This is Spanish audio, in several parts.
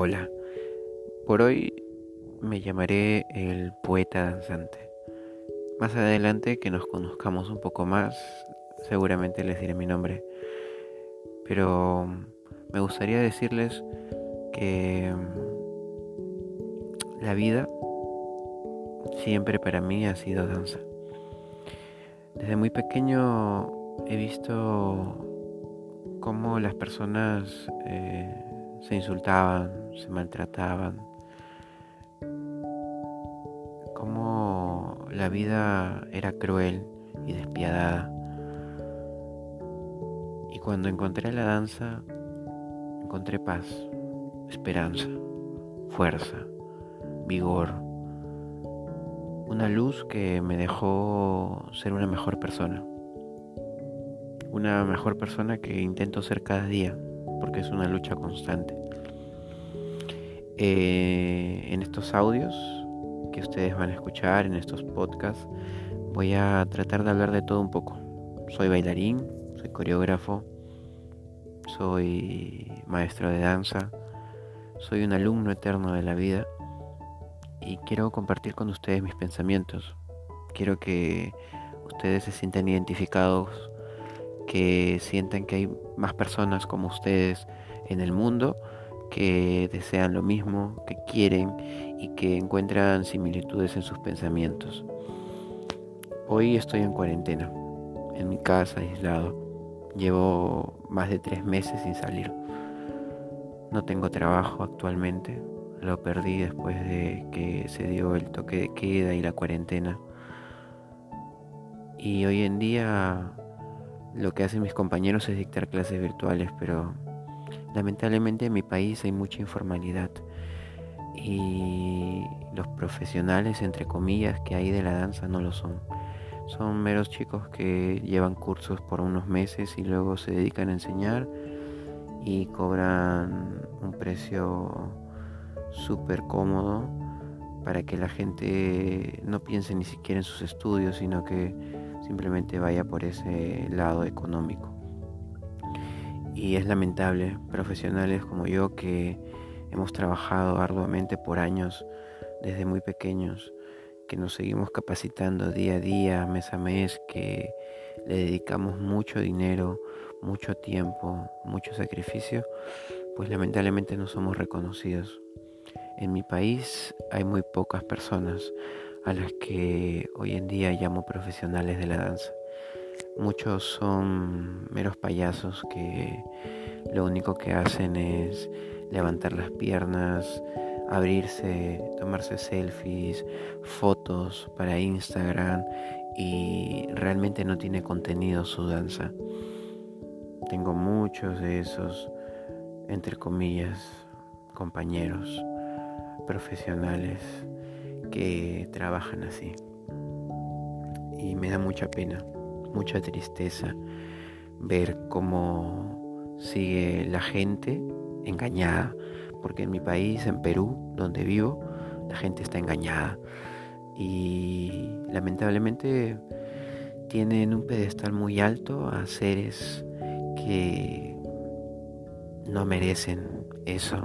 Hola, por hoy me llamaré el poeta danzante. Más adelante que nos conozcamos un poco más, seguramente les diré mi nombre. Pero me gustaría decirles que la vida siempre para mí ha sido danza. Desde muy pequeño he visto cómo las personas eh, se insultaban, se maltrataban, cómo la vida era cruel y despiadada. Y cuando encontré la danza, encontré paz, esperanza, fuerza, vigor, una luz que me dejó ser una mejor persona. Una mejor persona que intento ser cada día porque es una lucha constante. Eh, en estos audios que ustedes van a escuchar, en estos podcasts, voy a tratar de hablar de todo un poco. Soy bailarín, soy coreógrafo, soy maestro de danza, soy un alumno eterno de la vida y quiero compartir con ustedes mis pensamientos. Quiero que ustedes se sientan identificados que sientan que hay más personas como ustedes en el mundo que desean lo mismo, que quieren y que encuentran similitudes en sus pensamientos. Hoy estoy en cuarentena, en mi casa, aislado. Llevo más de tres meses sin salir. No tengo trabajo actualmente. Lo perdí después de que se dio el toque de queda y la cuarentena. Y hoy en día lo que hacen mis compañeros es dictar clases virtuales, pero lamentablemente en mi país hay mucha informalidad y los profesionales, entre comillas, que hay de la danza no lo son. Son meros chicos que llevan cursos por unos meses y luego se dedican a enseñar y cobran un precio súper cómodo para que la gente no piense ni siquiera en sus estudios, sino que simplemente vaya por ese lado económico. Y es lamentable, profesionales como yo que hemos trabajado arduamente por años, desde muy pequeños, que nos seguimos capacitando día a día, mes a mes, que le dedicamos mucho dinero, mucho tiempo, mucho sacrificio, pues lamentablemente no somos reconocidos. En mi país hay muy pocas personas a las que hoy en día llamo profesionales de la danza. Muchos son meros payasos que lo único que hacen es levantar las piernas, abrirse, tomarse selfies, fotos para Instagram y realmente no tiene contenido su danza. Tengo muchos de esos, entre comillas, compañeros profesionales que trabajan así. Y me da mucha pena, mucha tristeza ver cómo sigue la gente engañada, porque en mi país, en Perú, donde vivo, la gente está engañada. Y lamentablemente tienen un pedestal muy alto a seres que no merecen eso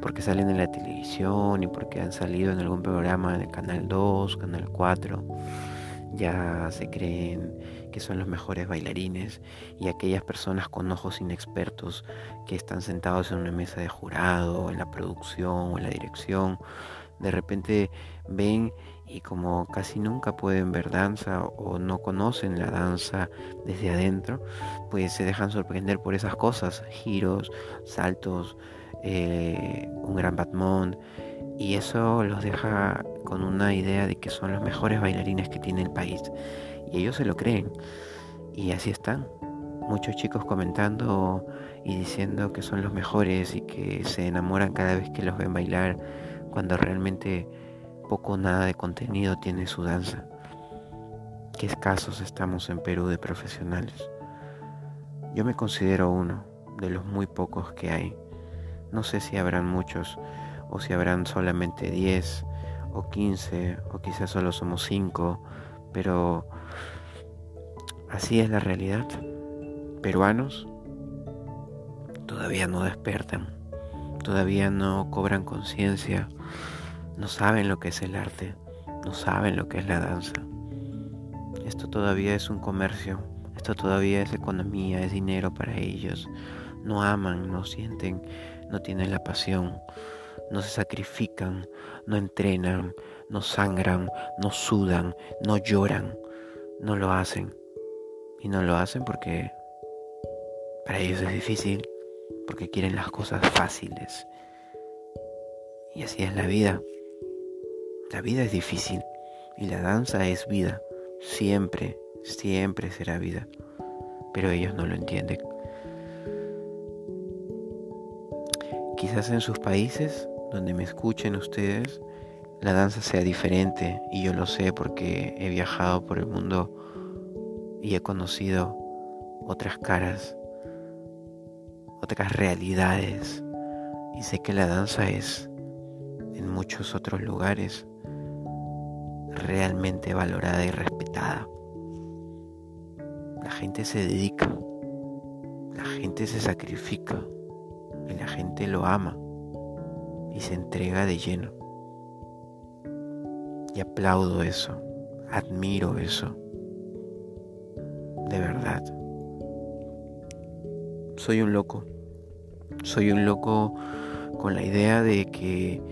porque salen en la televisión y porque han salido en algún programa de Canal 2, Canal 4 ya se creen que son los mejores bailarines y aquellas personas con ojos inexpertos que están sentados en una mesa de jurado, en la producción o en la dirección, de repente ven y como casi nunca pueden ver danza o no conocen la danza desde adentro, pues se dejan sorprender por esas cosas, giros, saltos, eh, un gran batmón y eso los deja con una idea de que son los mejores bailarines que tiene el país y ellos se lo creen y así están. Muchos chicos comentando y diciendo que son los mejores y que se enamoran cada vez que los ven bailar cuando realmente poco o nada de contenido tiene su danza. Qué escasos estamos en Perú de profesionales. Yo me considero uno de los muy pocos que hay. No sé si habrán muchos o si habrán solamente 10 o 15 o quizás solo somos 5, pero así es la realidad. Peruanos todavía no despertan, todavía no cobran conciencia no saben lo que es el arte, no saben lo que es la danza. Esto todavía es un comercio, esto todavía es economía, es dinero para ellos. No aman, no sienten, no tienen la pasión, no se sacrifican, no entrenan, no sangran, no sudan, no lloran, no lo hacen. Y no lo hacen porque para ellos es difícil, porque quieren las cosas fáciles. Y así es la vida. La vida es difícil y la danza es vida. Siempre, siempre será vida. Pero ellos no lo entienden. Quizás en sus países, donde me escuchen ustedes, la danza sea diferente. Y yo lo sé porque he viajado por el mundo y he conocido otras caras, otras realidades. Y sé que la danza es en muchos otros lugares realmente valorada y respetada. La gente se dedica, la gente se sacrifica la gente lo ama y se entrega de lleno. Y aplaudo eso, admiro eso, de verdad. Soy un loco, soy un loco con la idea de que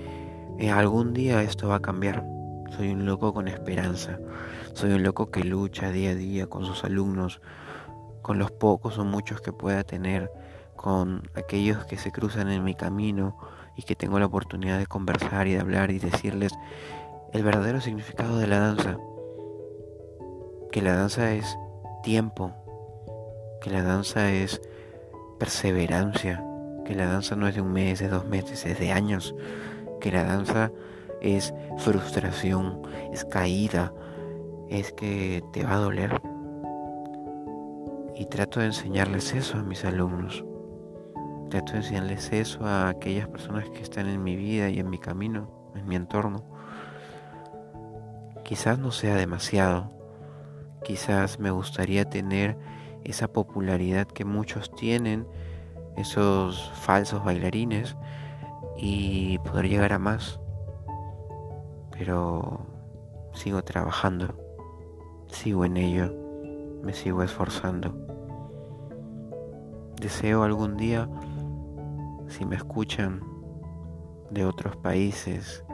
algún día esto va a cambiar soy un loco con esperanza. Soy un loco que lucha día a día con sus alumnos, con los pocos o muchos que pueda tener, con aquellos que se cruzan en mi camino y que tengo la oportunidad de conversar y de hablar y decirles el verdadero significado de la danza. Que la danza es tiempo, que la danza es perseverancia, que la danza no es de un mes, de dos meses, es de años, que la danza es frustración, es caída, es que te va a doler. Y trato de enseñarles eso a mis alumnos. Trato de enseñarles eso a aquellas personas que están en mi vida y en mi camino, en mi entorno. Quizás no sea demasiado. Quizás me gustaría tener esa popularidad que muchos tienen, esos falsos bailarines, y poder llegar a más pero sigo trabajando, sigo en ello, me sigo esforzando. Deseo algún día, si me escuchan de otros países,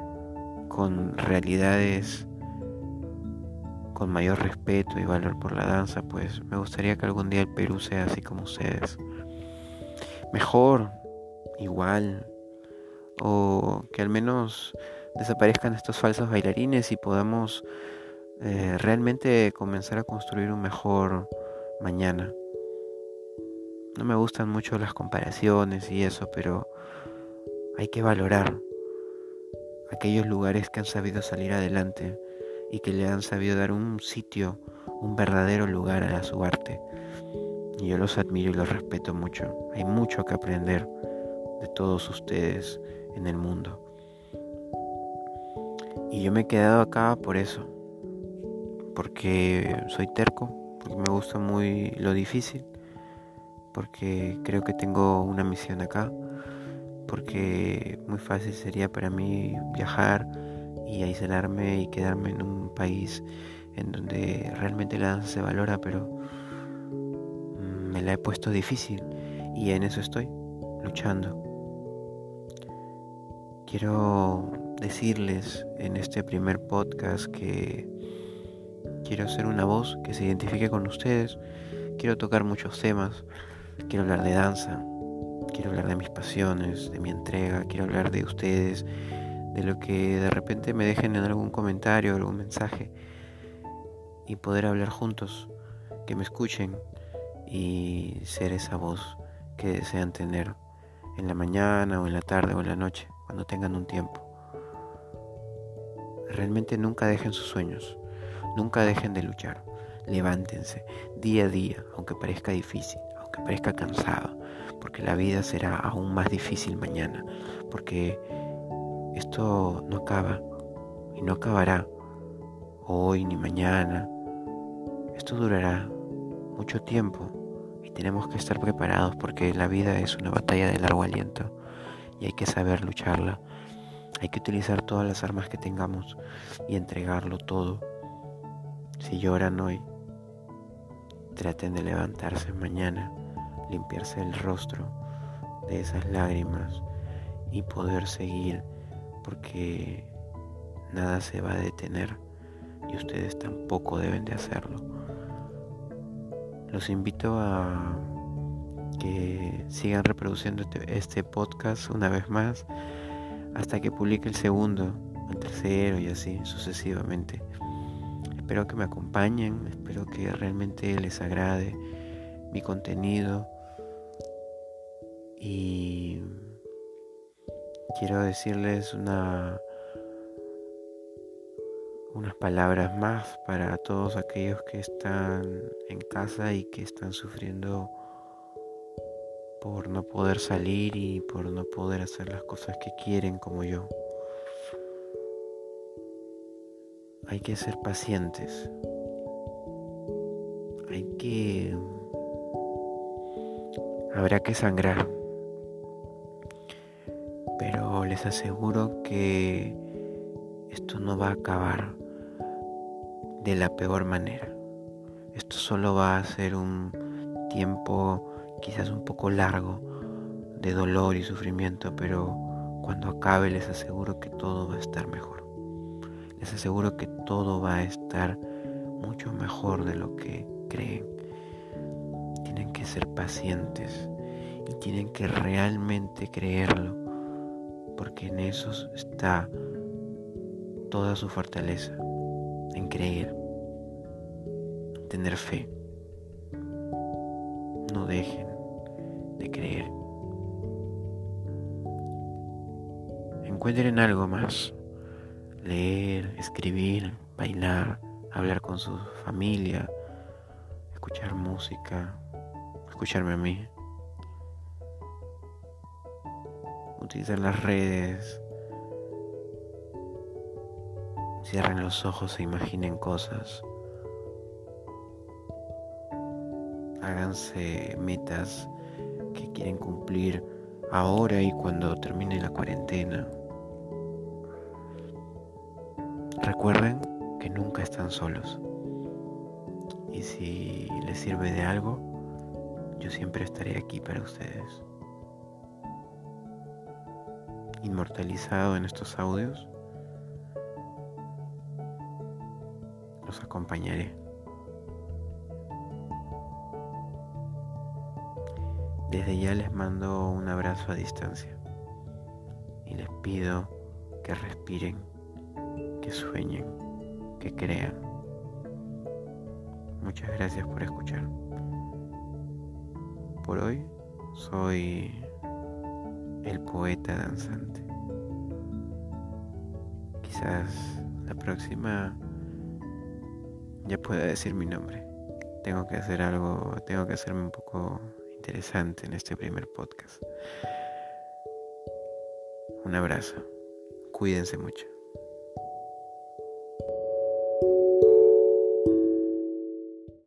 con realidades con mayor respeto y valor por la danza, pues me gustaría que algún día el Perú sea así como ustedes. Mejor, igual, o que al menos desaparezcan estos falsos bailarines y podamos eh, realmente comenzar a construir un mejor mañana. No me gustan mucho las comparaciones y eso, pero hay que valorar aquellos lugares que han sabido salir adelante y que le han sabido dar un sitio, un verdadero lugar a su arte. Y yo los admiro y los respeto mucho. Hay mucho que aprender de todos ustedes en el mundo. Y yo me he quedado acá por eso, porque soy terco, porque me gusta muy lo difícil, porque creo que tengo una misión acá, porque muy fácil sería para mí viajar y aislarme y quedarme en un país en donde realmente la danza se valora, pero mm, me la he puesto difícil y en eso estoy, luchando. Quiero decirles en este primer podcast que quiero ser una voz que se identifique con ustedes, quiero tocar muchos temas, quiero hablar de danza, quiero hablar de mis pasiones, de mi entrega, quiero hablar de ustedes, de lo que de repente me dejen en algún comentario, algún mensaje y poder hablar juntos, que me escuchen y ser esa voz que desean tener en la mañana o en la tarde o en la noche, cuando tengan un tiempo. Realmente nunca dejen sus sueños, nunca dejen de luchar. Levántense día a día, aunque parezca difícil, aunque parezca cansado, porque la vida será aún más difícil mañana, porque esto no acaba y no acabará hoy ni mañana. Esto durará mucho tiempo y tenemos que estar preparados porque la vida es una batalla de largo aliento y hay que saber lucharla. Hay que utilizar todas las armas que tengamos y entregarlo todo. Si lloran hoy, traten de levantarse mañana, limpiarse el rostro de esas lágrimas y poder seguir porque nada se va a detener y ustedes tampoco deben de hacerlo. Los invito a que sigan reproduciendo este, este podcast una vez más hasta que publique el segundo, el tercero y así sucesivamente. Espero que me acompañen, espero que realmente les agrade mi contenido y quiero decirles una unas palabras más para todos aquellos que están en casa y que están sufriendo por no poder salir y por no poder hacer las cosas que quieren como yo. Hay que ser pacientes. Hay que... Habrá que sangrar. Les aseguro que esto no va a acabar de la peor manera. Esto solo va a ser un tiempo quizás un poco largo de dolor y sufrimiento, pero cuando acabe les aseguro que todo va a estar mejor. Les aseguro que todo va a estar mucho mejor de lo que creen. Tienen que ser pacientes y tienen que realmente creerlo, porque en eso está toda su fortaleza, en creer, tener fe. No dejen de creer. Encuentren algo más. Leer, escribir, bailar, hablar con su familia, escuchar música, escucharme a mí. Utilizar las redes, Cierren los ojos e imaginen cosas. Háganse metas que quieren cumplir ahora y cuando termine la cuarentena. Recuerden que nunca están solos. Y si les sirve de algo, yo siempre estaré aquí para ustedes. Inmortalizado en estos audios acompañaré. Desde ya les mando un abrazo a distancia y les pido que respiren, que sueñen, que crean. Muchas gracias por escuchar. Por hoy soy el poeta danzante. Quizás la próxima ya pueda decir mi nombre. Tengo que hacer algo, tengo que hacerme un poco interesante en este primer podcast. Un abrazo. Cuídense mucho.